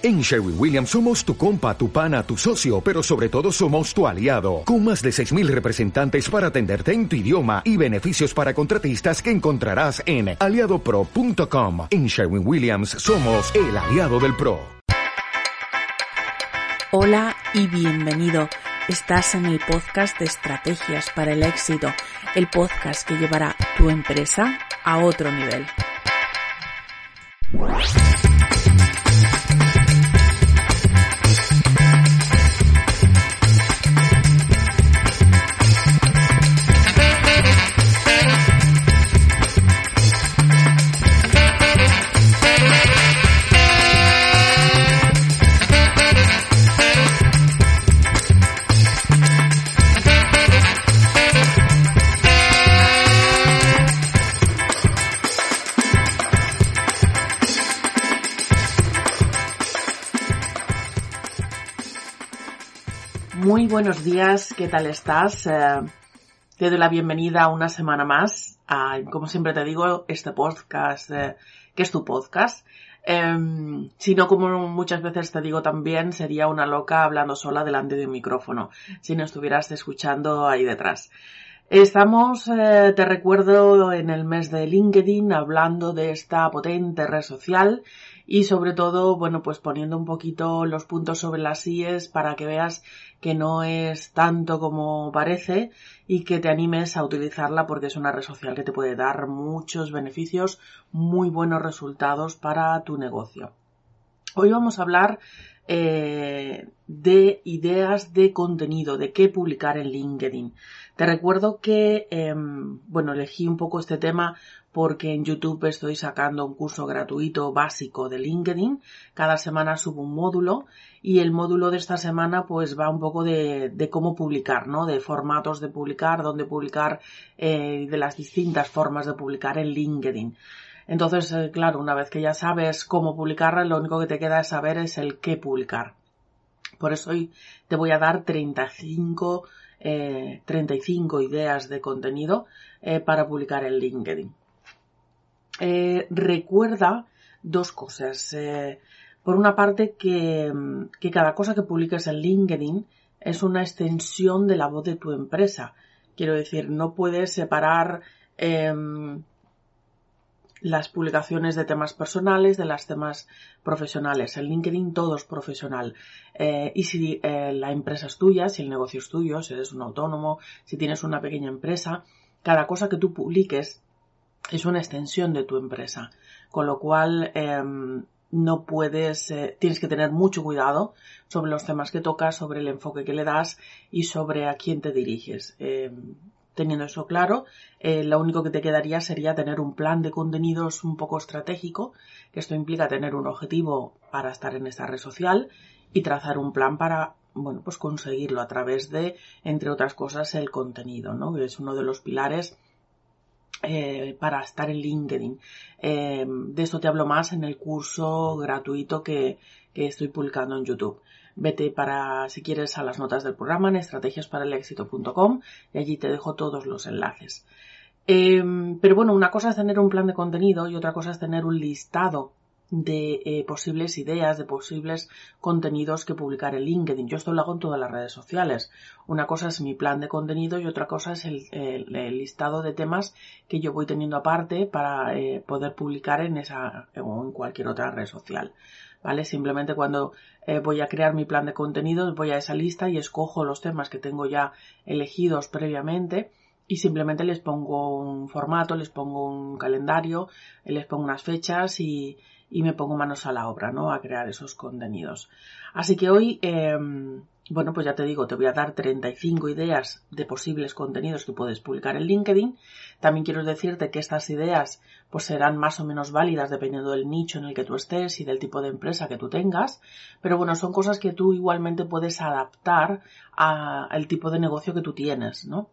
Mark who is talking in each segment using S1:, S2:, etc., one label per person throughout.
S1: En Sherwin Williams somos tu compa, tu pana, tu socio, pero sobre todo somos tu aliado, con más de 6.000 representantes para atenderte en tu idioma y beneficios para contratistas que encontrarás en aliadopro.com. En Sherwin Williams somos el aliado del PRO.
S2: Hola y bienvenido. Estás en el podcast de Estrategias para el Éxito, el podcast que llevará tu empresa a otro nivel. Buenos días, ¿qué tal estás? Eh, te doy la bienvenida una semana más a, como siempre te digo, este podcast, eh, que es tu podcast. Eh, si no, como muchas veces te digo también, sería una loca hablando sola delante de un micrófono, si no estuvieras escuchando ahí detrás. Estamos, eh, te recuerdo, en el mes de LinkedIn hablando de esta potente red social y sobre todo, bueno, pues poniendo un poquito los puntos sobre las IES para que veas que no es tanto como parece y que te animes a utilizarla porque es una red social que te puede dar muchos beneficios, muy buenos resultados para tu negocio. Hoy vamos a hablar eh, de ideas de contenido, de qué publicar en LinkedIn. Te recuerdo que, eh, bueno, elegí un poco este tema porque en YouTube estoy sacando un curso gratuito básico de LinkedIn. Cada semana subo un módulo y el módulo de esta semana pues va un poco de, cómo publicar, ¿no? De formatos de publicar, dónde publicar, eh, de las distintas formas de publicar en LinkedIn. Entonces, eh, claro, una vez que ya sabes cómo publicar, lo único que te queda es saber es el qué publicar. Por eso hoy te voy a dar 35, eh, 35 ideas de contenido eh, para publicar en LinkedIn. Eh, recuerda dos cosas. Eh, por una parte, que, cada cosa que publiques en LinkedIn es una extensión de la voz de tu empresa. Quiero decir, no puedes separar eh, las publicaciones de temas personales de las temas profesionales. En LinkedIn todo es profesional. Eh, y si la empresa es tuya, si el negocio es tuyo, si eres un autónomo, si tienes una pequeña empresa, cada cosa que tú publiques es una extensión de tu empresa. Con lo cual, eh, no puedes, eh, tienes que tener mucho cuidado sobre los temas que tocas, sobre el enfoque que le das y sobre a quién te diriges. Eh, teniendo eso claro, eh, lo único que te quedaría sería tener un plan de contenidos un poco estratégico, que esto implica tener un objetivo para estar en esta red social y trazar un plan para bueno, pues conseguirlo a través de, entre otras cosas, el contenido, ¿no? Que es uno de los pilares eh, para estar en LinkedIn. Eh, de esto te hablo más en el curso gratuito que, que, estoy publicando en YouTube. Vete para, si quieres, a las notas del programa en estrategiasparalexito.com y allí te dejo todos los enlaces. Eh, pero bueno, una cosa es tener un plan de contenido y otra cosa es tener un listado de eh, posibles ideas, de posibles contenidos que publicar en LinkedIn. Yo esto lo hago en todas las redes sociales. Una cosa es mi plan de contenido y otra cosa es el, listado de temas que yo voy teniendo aparte para eh, poder publicar en esa o en cualquier otra red social. ¿Vale? Simplemente cuando eh, voy a crear mi plan de contenidos voy a esa lista y escojo los temas que tengo ya elegidos previamente y simplemente les pongo un formato, les pongo un calendario, les pongo unas fechas y, y me pongo manos a la obra, ¿no? A crear esos contenidos. Así que hoy, eh, bueno, pues ya te digo, te voy a dar 35 ideas de posibles contenidos que puedes publicar en LinkedIn. También quiero decirte que estas ideas pues serán más o menos válidas dependiendo del nicho en el que tú estés y del tipo de empresa que tú tengas. Pero bueno, son cosas que tú igualmente puedes adaptar al tipo de negocio que tú tienes, ¿no?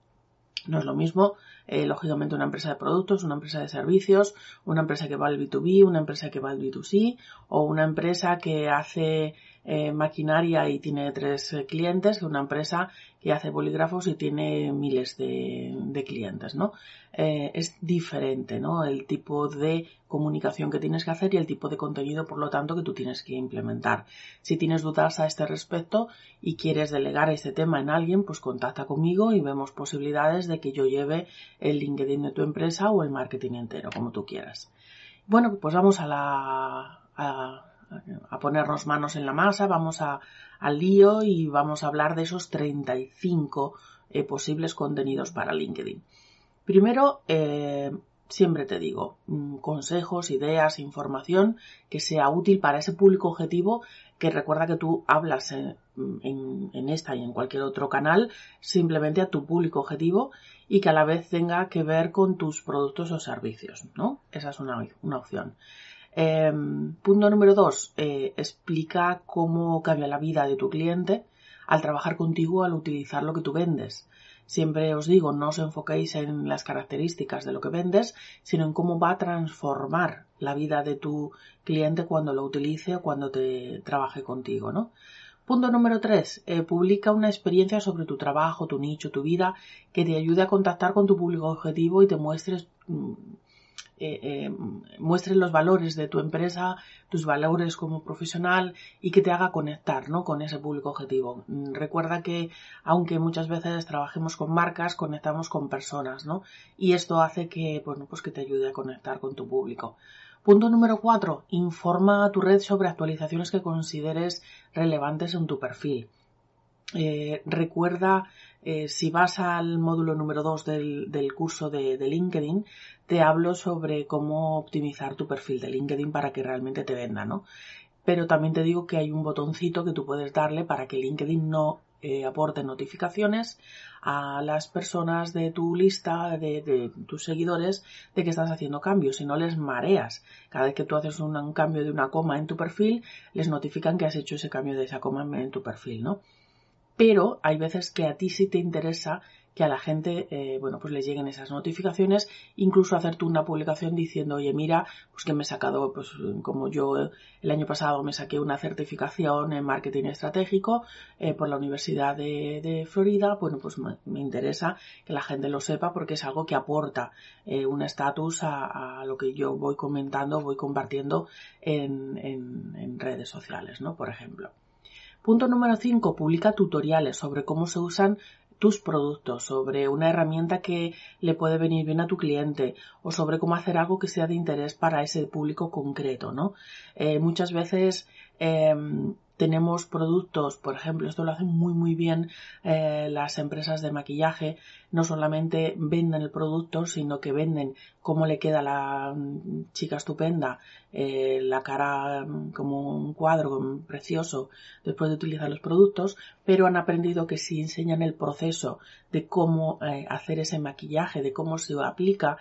S2: No es lo mismo, eh, lógicamente, una empresa de productos, una empresa de servicios, una empresa que va al B2B, una empresa que va al B2C o una empresa que hace eh, maquinaria y tiene tres eh, clientes una empresa que hace bolígrafos y tiene miles de, clientes, ¿no? Eh, es diferente, ¿no? El tipo de comunicación que tienes que hacer y el tipo de contenido, por lo tanto, que tú tienes que implementar. Si tienes dudas a este respecto y quieres delegar este tema en alguien, pues contacta conmigo y vemos posibilidades de que yo lleve el LinkedIn de tu empresa o el marketing entero, como tú quieras. Bueno, pues vamos a la, a, ponernos manos en la masa, vamos a, al lío y vamos a hablar de esos 35 eh, posibles contenidos para LinkedIn. Primero, eh, siempre te digo, mm, consejos, ideas, información que sea útil para ese público objetivo que recuerda que tú hablas en, esta y en cualquier otro canal simplemente a tu público objetivo y que a la vez tenga que ver con tus productos o servicios, ¿no? Esa es una, una opción. Em, punto número dos, eh, explica cómo cambia la vida de tu cliente al trabajar contigo, al utilizar lo que tú vendes. Siempre os digo, no os enfoquéis en las características de lo que vendes, sino en cómo va a transformar la vida de tu cliente cuando lo utilice o cuando te trabaje contigo, ¿no? Punto número tres, eh, publica una experiencia sobre tu trabajo, tu nicho, tu vida, que te ayude a contactar con tu público objetivo y te muestres mm, eh, eh, muestres los valores de tu empresa, tus valores como profesional y que te haga conectar ¿no? con ese público objetivo. Mm, recuerda que aunque muchas veces trabajemos con marcas, conectamos con personas, ¿no? Y esto hace que, pues que te ayude a conectar con tu público. Punto número cuatro, informa a tu red sobre actualizaciones que consideres relevantes en tu perfil. Eh, recuerda, eh, si vas al módulo número 2 del, curso de, LinkedIn, te hablo sobre cómo optimizar tu perfil de LinkedIn para que realmente te venda, ¿no? Pero también te digo que hay un botoncito que tú puedes darle para que LinkedIn no eh, aporte notificaciones a las personas de tu lista, de, tus seguidores, de que estás haciendo cambios, si no les mareas. Cada vez que tú haces un, un, cambio de una coma en tu perfil, les notifican que has hecho ese cambio de esa coma en tu perfil, ¿no? Pero hay veces que a ti sí te interesa que a la gente, eh, bueno, pues les lleguen esas notificaciones, incluso hacer tú una publicación diciendo, oye, mira, pues que me he sacado, pues como yo el año pasado me saqué una certificación en marketing estratégico eh, por la Universidad de, Florida, bueno, pues me, interesa que la gente lo sepa porque es algo que aporta eh, un estatus a, lo que yo voy comentando, voy compartiendo en, en redes sociales, ¿no? Por ejemplo. Punto número 5. Publica tutoriales sobre cómo se usan tus productos, sobre una herramienta que le puede venir bien a tu cliente o sobre cómo hacer algo que sea de interés para ese público concreto, ¿no? Eh, muchas veces em, tenemos productos, por ejemplo, esto lo hacen muy muy bien eh, las empresas de maquillaje, no solamente venden el producto, sino que venden cómo le queda la mm, chica estupenda eh, la cara mm, como un cuadro precioso después de utilizar los productos, pero han aprendido que si enseñan el proceso de cómo eh, hacer ese maquillaje, de cómo se aplica,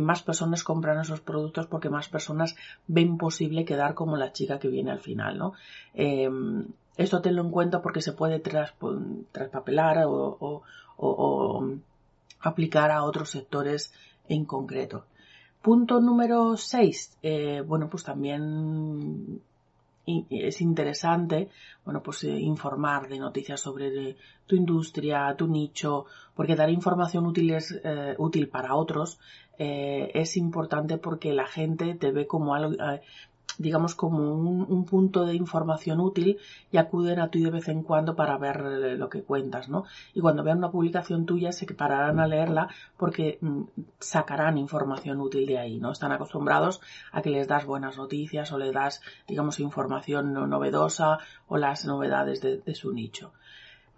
S2: más personas compran esos productos porque más personas ven posible quedar como la chica que viene al final, ¿no? Esto tenlo en cuenta porque se puede traspapelar o, aplicar a otros sectores en concreto. Punto número 6. Eh, bueno, pues también es interesante, bueno, pues eh, informar de noticias sobre tu industria, tu nicho, porque dar información eh, útil para otros. es importante porque la gente te ve como algo, digamos, como un, punto de información útil y acuden a ti de vez en cuando para ver lo que cuentas, ¿no? Y cuando vean una publicación tuya se pararán a leerla porque mm, sacarán información útil de ahí, ¿no? Están acostumbrados a que les das buenas noticias o les das, digamos, información novedosa o las novedades de su nicho.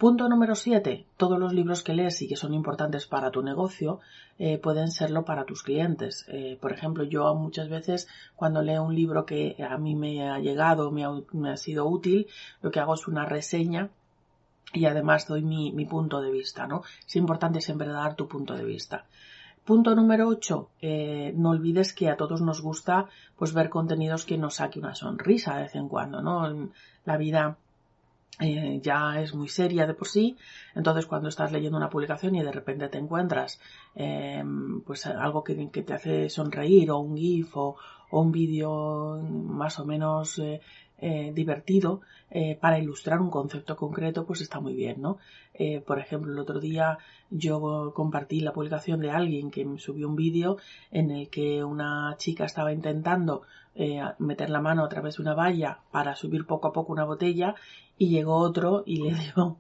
S2: Punto número 7. Todos los libros que lees y que son importantes para tu negocio eh, pueden serlo para tus clientes. Eh, por ejemplo, yo muchas veces cuando leo un libro que a mí me ha llegado, me ha, sido útil, lo que hago es una reseña y además doy mi, punto de vista, ¿no? Es importante siempre dar tu punto de vista. Punto número 8. Eh, no olvides que a todos nos gusta pues ver contenidos que nos saque una sonrisa de vez en cuando, ¿no? la vida eh, ya es muy seria de por sí, entonces cuando estás leyendo una publicación y de repente te encuentras em, pues algo que, te hace sonreír o un GIF o, un vídeo más o menos eh, eh, divertido para ilustrar un concepto concreto, pues está muy bien, ¿no? Por ejemplo, el otro día yo compartí la publicación de alguien que me subió un vídeo en el que una chica estaba intentando meter la mano a través de una valla para subir poco a poco una botella y llegó otro y le dio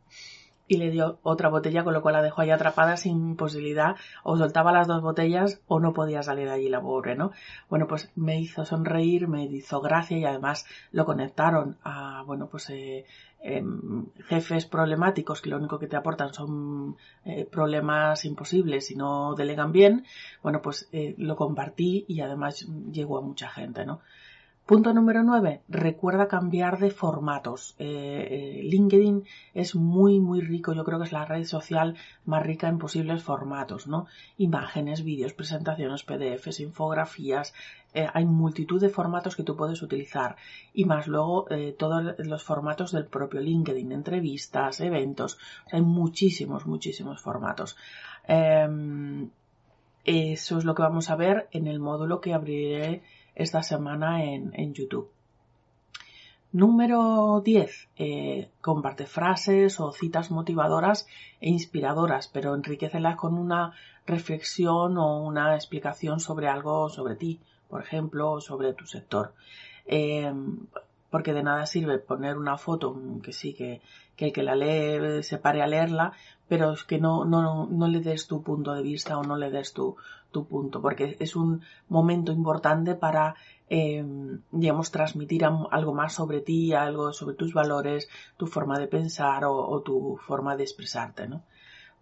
S2: y le dio otra botella, con lo cual la dejó ahí atrapada sin posibilidad, o soltaba las dos botellas o no podía salir allí la pobre, ¿no? Bueno, pues me hizo sonreír, me hizo gracia y además lo conectaron a, bueno, pues eh, em, jefes problemáticos que lo único que te aportan son eh, problemas imposibles y no delegan bien, bueno, pues eh, lo compartí y además llegó a mucha gente, ¿no? Punto número 9. Recuerda cambiar de formatos. Eh, eh, LinkedIn es muy, muy rico. Yo creo que es la red social más rica en posibles formatos, ¿no? Imágenes, vídeos, presentaciones, PDFs, infografías. Eh, hay multitud de formatos que tú puedes utilizar. Y más luego todos los formatos del propio LinkedIn. Entrevistas, eventos. hay muchísimos, muchísimos formatos. Em, eso es lo que vamos a ver en el módulo que abriré esta semana en, YouTube. Número 10. Eh, comparte frases o citas motivadoras e inspiradoras, pero enriquecelas con una reflexión o una explicación sobre algo sobre ti, por ejemplo, sobre tu sector. Eh, porque de nada sirve poner una foto que sí, que, que el que la lee se pare a leerla, pero es que no, no, no le des tu punto de vista o no le des tu, tu punto, porque es un momento importante para, eh, digamos, transmitir algo más sobre ti, algo sobre tus valores, tu forma de pensar o, tu forma de expresarte, ¿no?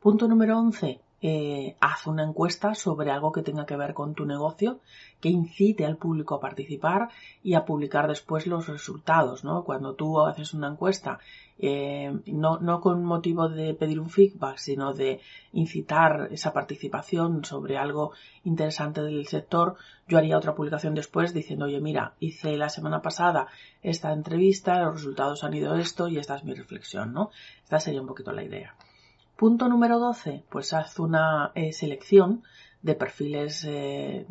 S2: Punto número 11. Eh, haz una encuesta sobre algo que tenga que ver con tu negocio, que incite al público a participar y a publicar después los resultados, ¿no? Cuando tú haces una encuesta, eh, no, no con motivo de pedir un feedback, sino de incitar esa participación sobre algo interesante del sector, yo haría otra publicación después diciendo, oye, mira, hice la semana pasada esta entrevista, los resultados han ido esto y esta es mi reflexión, ¿no? Esta sería un poquito la idea. Punto número 12, pues haz una eh, selección de perfiles eh,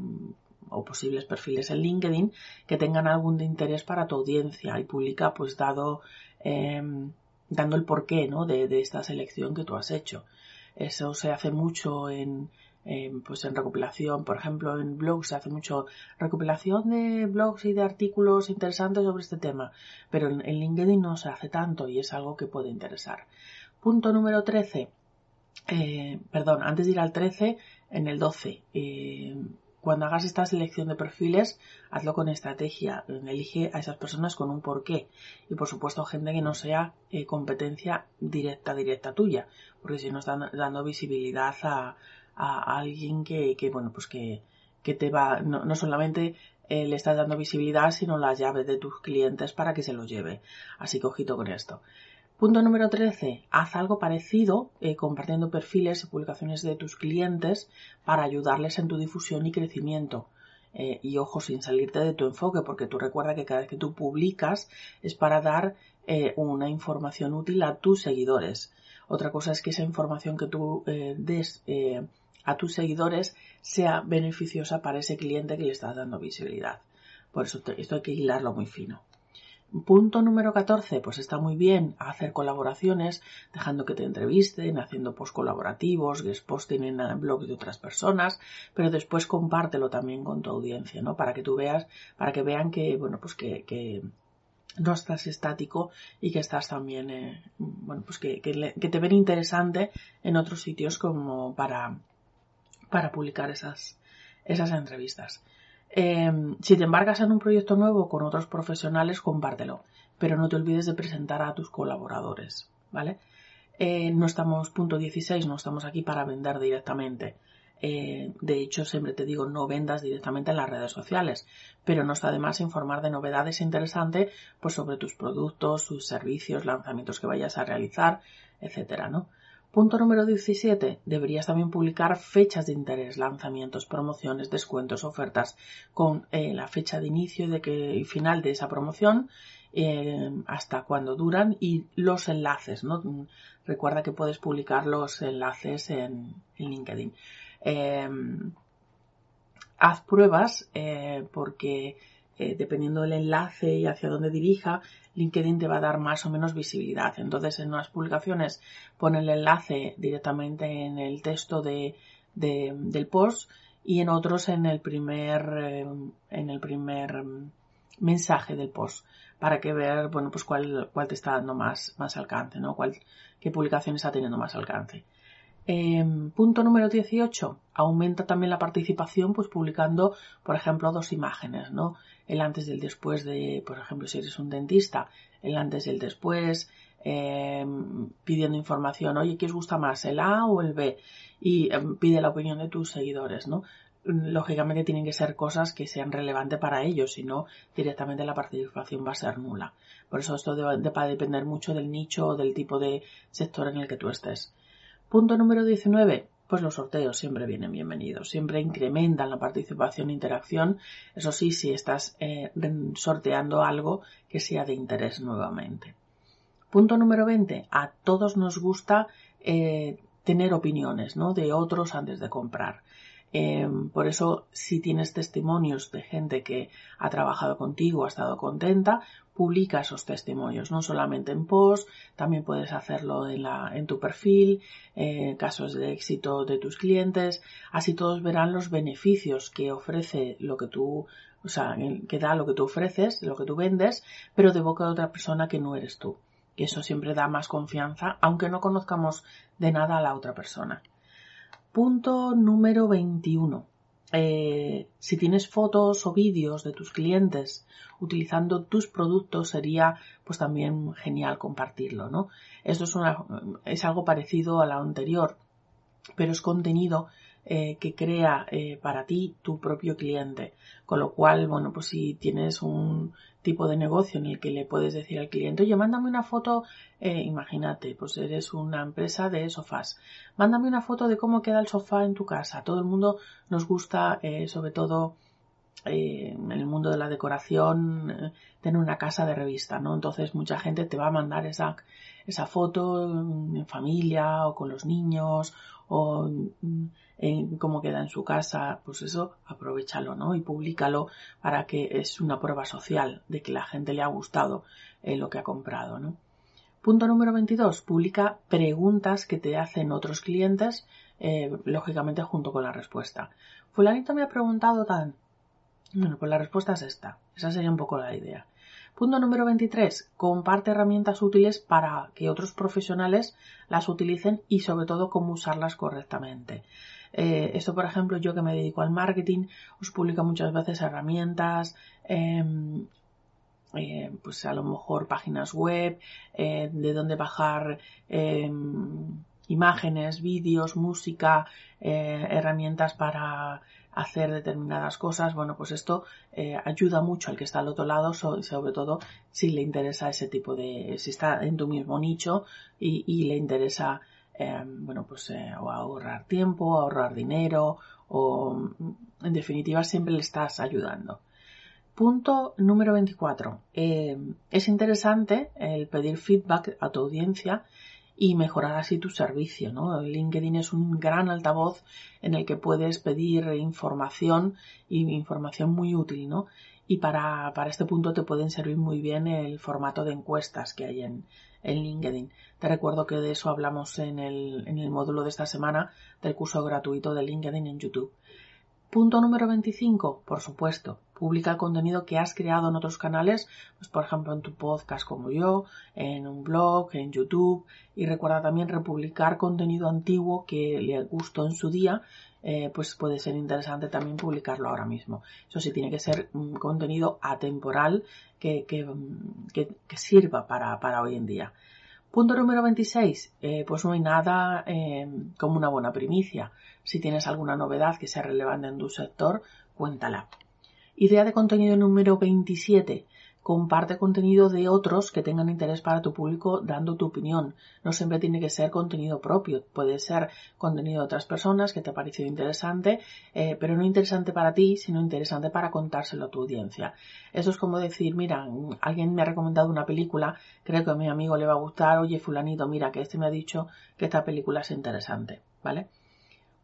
S2: o posibles perfiles en LinkedIn que tengan algún interés para tu audiencia y publica pues dado em, dando el porqué ¿no? de, esta selección que tú has hecho. Eso se hace mucho en, pues en recopilación, por ejemplo, en blogs se hace mucho recopilación de blogs y de artículos interesantes sobre este tema, pero en, LinkedIn no se hace tanto y es algo que puede interesar. Punto número 13. Eh, perdón, antes de ir al 13, en el 12. Eh, cuando hagas esta selección de perfiles, hazlo con estrategia. Elige a esas personas con un porqué. Y por supuesto, gente que no sea eh, competencia directa, directa tuya. Porque si no están dando visibilidad a, alguien que, bueno, pues que, te va, no, solamente le estás dando visibilidad, sino las llaves de tus clientes para que se los lleve. Así que ojito con esto. Punto número 13. Haz algo parecido eh, compartiendo perfiles y publicaciones de tus clientes para ayudarles en tu difusión y crecimiento. Eh, y ojo, sin salirte de tu enfoque, porque tú recuerda que cada vez que tú publicas es para dar eh, una información útil a tus seguidores. Otra cosa es que esa información que tú des a tus seguidores sea beneficiosa para ese cliente que le estás dando visibilidad. Por eso esto hay que hilarlo muy fino. Punto número 14, pues está muy bien hacer colaboraciones, dejando que te entrevisten, haciendo post colaborativos, guest posting en blogs de otras personas, pero después compártelo también con tu audiencia, ¿no? Para que tú veas, para que vean que, bueno, pues que, no estás estático y que estás también, eh, bueno, pues que, que, te ven interesante en otros sitios como para, para publicar esas, esas entrevistas. Em, si te embarcas en un proyecto nuevo con otros profesionales, compártelo, pero no te olvides de presentar a tus colaboradores, ¿vale? Eh, no estamos, punto 16, no estamos aquí para vender directamente. Eh, de hecho, siempre te digo, no vendas directamente en las redes sociales, pero no está de más informar de novedades interesantes pues, sobre tus productos, sus servicios, lanzamientos que vayas a realizar, etcétera, ¿no? Punto número 17. Deberías también publicar fechas de interés, lanzamientos, promociones, descuentos, ofertas con eh, la fecha de inicio y, final de esa promoción, eh, hasta cuándo duran y los enlaces. ¿no? Recuerda que puedes publicar los enlaces en, LinkedIn. Em, haz pruebas eh, porque eh, dependiendo del enlace y hacia dónde dirija, LinkedIn te va a dar más o menos visibilidad. Entonces, en unas publicaciones pone el enlace directamente en el texto de, del post y en otros en el primer, eh, en el primer mensaje del post para que ver, bueno, pues cuál, cuál te está dando más, más alcance, ¿no? Cuál, qué publicación está teniendo más alcance. Em, punto número 18. Aumenta también la participación, pues publicando, por ejemplo, dos imágenes, ¿no? El antes y el después de, por ejemplo, si eres un dentista, el antes y el después, em, pidiendo información, oye, ¿qué os gusta más, el A o el B? Y em, pide la opinión de tus seguidores, ¿no? lógicamente tienen que ser cosas que sean relevantes para ellos, si no, directamente la participación va a ser nula. Por eso esto va a depender mucho del nicho o del tipo de sector en el que tú estés. Punto número 19. Pues los sorteos siempre vienen bienvenidos, siempre incrementan la participación e interacción, eso sí, si estás eh, sorteando algo que sea de interés nuevamente. Punto número 20. A todos nos gusta eh, tener opiniones ¿no? de otros antes de comprar. Em, por eso, si tienes testimonios de gente que ha trabajado contigo, ha estado contenta, publica esos testimonios, no solamente en post, también puedes hacerlo en, la, en tu perfil, eh, casos de éxito de tus clientes, así todos verán los beneficios que ofrece lo que tú, o sea, que da lo que tú ofreces, lo que tú vendes, pero de boca de otra persona que no eres tú. Que eso siempre da más confianza, aunque no conozcamos de nada a la otra persona. Punto número 21. Eh, si tienes fotos o vídeos de tus clientes utilizando tus productos sería pues también genial compartirlo, ¿no? Esto es, una, es algo parecido a lo anterior, pero es contenido eh, que crea eh, para ti tu propio cliente. Con lo cual, bueno, pues si tienes un tipo de negocio en el que le puedes decir al cliente, oye, mándame una foto, eh, imagínate, pues eres una empresa de sofás, mándame una foto de cómo queda el sofá en tu casa. Todo el mundo nos gusta, sobre todo, en el mundo de la decoración tener una casa de revista, ¿no? Entonces mucha gente te va a mandar esa, esa foto en familia o con los niños o en cómo queda en su casa, pues eso, aprovechalo, ¿no? Y públicalo para que es una prueba social de que la gente le ha gustado eh, lo que ha comprado, ¿no? Punto número 22. Publica preguntas que te hacen otros clientes, eh, lógicamente junto con la respuesta. Fulanito me ha preguntado tan. Bueno, pues la respuesta es esta. Esa sería un poco la idea. Punto número 23. Comparte herramientas útiles para que otros profesionales las utilicen y sobre todo cómo usarlas correctamente. Eh, esto, por ejemplo, yo que me dedico al marketing, os publico muchas veces herramientas, em, eh, pues a lo mejor páginas web, eh, de dónde bajar em, imágenes, vídeos, música, herramientas para hacer determinadas cosas, bueno, pues esto eh, ayuda mucho al que está al otro lado, sobre todo si le interesa ese tipo de, si está en tu mismo nicho y, le interesa, eh, bueno, pues eh, ahorrar tiempo, ahorrar dinero o, mm, en definitiva, siempre le estás ayudando. Punto número 24. es interesante el pedir feedback a tu audiencia y mejorar así tu servicio. ¿no? LinkedIn es un gran altavoz en el que puedes pedir información y información muy útil. ¿no? Y para, para este punto te pueden servir muy bien el formato de encuestas que hay en, en LinkedIn. Te recuerdo que de eso hablamos en el, en el módulo de esta semana del curso gratuito de LinkedIn en YouTube. Punto número 25, por supuesto, publica el contenido que has creado en otros canales, pues por ejemplo en tu podcast como yo, en un blog, en YouTube, y recuerda también republicar contenido antiguo que le gustó en su día, eh, pues puede ser interesante también publicarlo ahora mismo. Eso sí, tiene que ser un contenido atemporal que, sirva para, para hoy en día. Punto número 26. Eh, pues no hay nada eh, como una buena primicia. Si tienes alguna novedad que sea relevante en tu sector, cuéntala. Idea de contenido número 27. Comparte contenido de otros que tengan interés para tu público dando tu opinión. No siempre tiene que ser contenido propio. Puede ser contenido de otras personas que te ha parecido interesante, eh, pero no interesante para ti, sino interesante para contárselo a tu audiencia. Eso es como decir, mira, alguien me ha recomendado una película, creo que a mi amigo le va a gustar, oye fulanito, mira que este me ha dicho que esta película es interesante, ¿vale?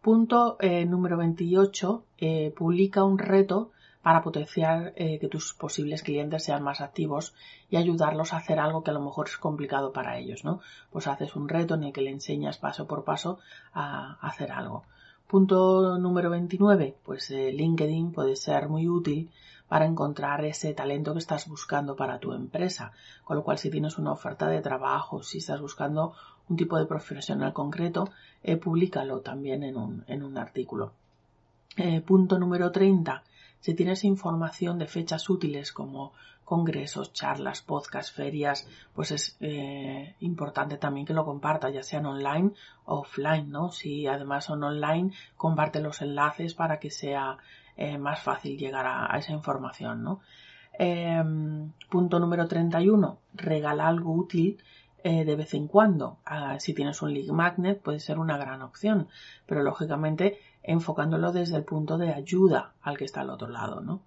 S2: Punto eh, número 28. Eh, publica un reto para potenciar eh, que tus posibles clientes sean más activos y ayudarlos a hacer algo que a lo mejor es complicado para ellos, ¿no? Pues haces un reto en el que le enseñas paso por paso a hacer algo. Punto número 29, pues eh, LinkedIn puede ser muy útil para encontrar ese talento que estás buscando para tu empresa. Con lo cual, si tienes una oferta de trabajo, si estás buscando un tipo de profesional concreto, eh, públicalo también en un, en un artículo. Eh, punto número 30. Si tienes información de fechas útiles como congresos, charlas, podcasts, ferias, pues es eh, importante también que lo compartas, ya sean online o offline, ¿no? Si además son online, comparte los enlaces para que sea eh, más fácil llegar a, esa información, ¿no? Em, punto número 31. Regala algo útil eh, de vez en cuando. Ah, si tienes un lead magnet puede ser una gran opción, pero lógicamente enfocándolo desde el punto de ayuda al que está al otro lado, ¿no?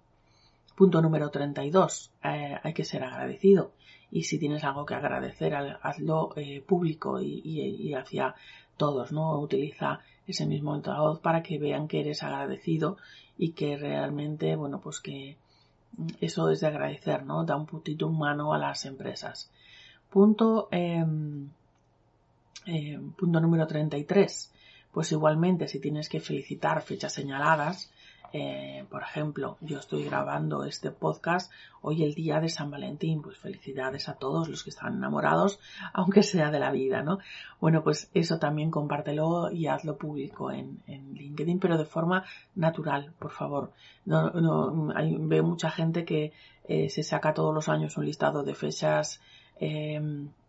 S2: Punto número 32. Eh, hay que ser agradecido. Y si tienes algo que agradecer, hazlo eh, público y, hacia todos, ¿no? Utiliza ese mismo voz para que vean que eres agradecido y que realmente, bueno, pues que eso es de agradecer, ¿no? Da un puntito humano a las empresas. Punto, em, em, punto número 33. Pues igualmente, si tienes que felicitar fechas señaladas, eh, por ejemplo, yo estoy grabando este podcast hoy el día de San Valentín, pues felicidades a todos los que están enamorados, aunque sea de la vida, ¿no? Bueno, pues eso también compártelo y hazlo público en, LinkedIn, pero de forma natural, por favor. No, no, veo mucha gente que eh, se saca todos los años un listado de fechas, eh,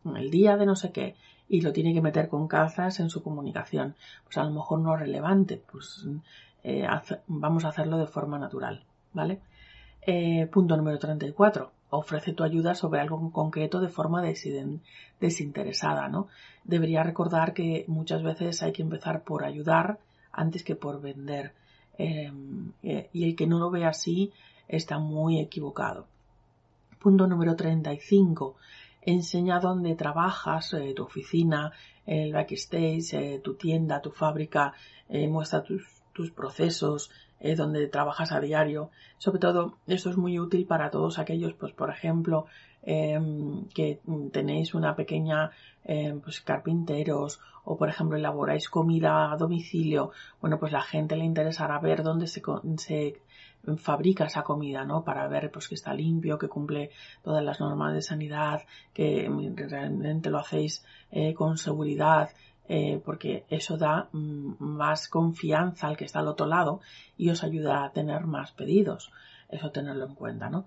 S2: el día de no sé qué, y lo tiene que meter con calzas en su comunicación. Pues a lo mejor no es relevante, pues eh, vamos a hacerlo de forma natural, ¿vale? Eh, punto número 34. Ofrece tu ayuda sobre algo concreto de forma desinteresada, ¿no? Debería recordar que muchas veces hay que empezar por ayudar antes que por vender. Em, eh, y el que no lo ve así está muy equivocado. Punto número 35 enseña dónde trabajas, eh, tu oficina, el backstage, eh, tu tienda, tu fábrica, eh, muestra tus, tus procesos, donde trabajas a diario. Sobre todo, esto es muy útil para todos aquellos, pues por ejemplo, em, que tenéis una pequeña, em, pues carpinteros o por ejemplo elaboráis comida a domicilio. Bueno, pues la gente le interesará ver dónde se, se fabrica esa comida, ¿no? Para ver pues que está limpio, que cumple todas las normas de sanidad, que realmente lo hacéis eh, con seguridad, eh, porque eso da mm, más confianza al que está al otro lado y os ayuda a tener más pedidos. Eso tenerlo en cuenta, ¿no?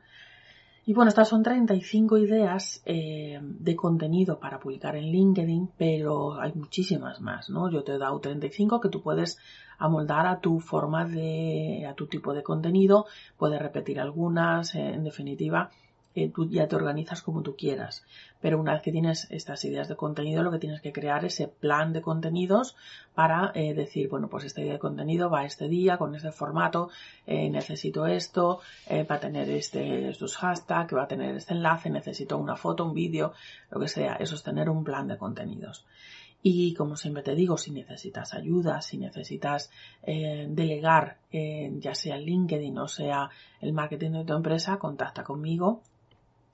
S2: Y bueno, estas son 35 ideas eh, de contenido para publicar en LinkedIn, pero hay muchísimas más, ¿no? Yo te he dado 35 que tú puedes amoldar a tu forma de, a tu tipo de contenido, puedes repetir algunas, eh, en definitiva, eh, tú ya te organizas como tú quieras. Pero una vez que tienes estas ideas de contenido, lo que tienes que crear es ese plan de contenidos para eh, decir, bueno, pues esta idea de contenido va este día, con este formato, eh, necesito esto, para tener este, estos hashtags, va a tener este enlace, necesito una foto, un vídeo, lo que sea. Eso es tener un plan de contenidos. Y como siempre te digo, si necesitas ayuda, si necesitas delegar, ya sea LinkedIn o sea el marketing de tu empresa, contacta conmigo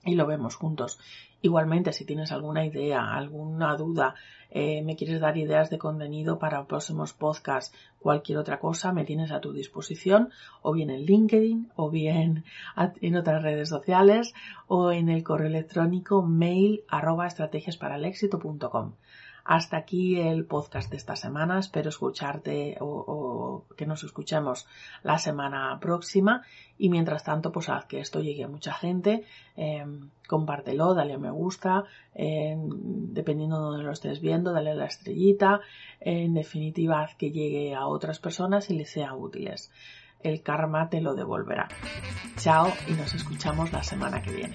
S2: y lo vemos juntos. Igualmente, si tienes alguna idea, alguna duda, eh, me quieres dar ideas de contenido para próximos podcasts, cualquier otra cosa, me tienes a tu disposición, o bien en LinkedIn, o bien en otras redes sociales, o en el correo electrónico mail arroba. Hasta aquí el podcast de esta semana. Espero escucharte o, que nos escuchemos la semana próxima. Y mientras tanto, pues haz que esto llegue a mucha gente. Em, compártelo, dale a me gusta. Em, dependiendo de donde lo estés viendo, dale a la estrellita. En definitiva, haz que llegue a otras personas y les sea útiles. El karma te lo devolverá. Chao y nos escuchamos la semana que viene.